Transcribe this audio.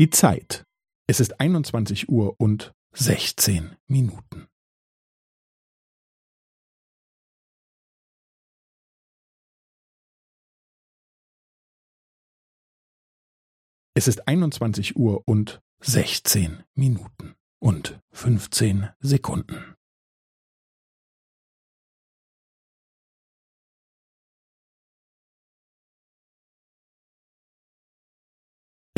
Die Zeit. Es ist 21 Uhr und 16 Minuten. Es ist 21 Uhr und 16 Minuten und 15 Sekunden.